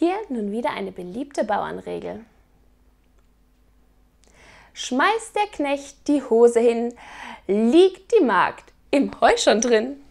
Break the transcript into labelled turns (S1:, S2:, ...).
S1: Hier nun wieder eine beliebte Bauernregel. Schmeißt der Knecht die Hose hin, liegt die Magd im Heu schon drin.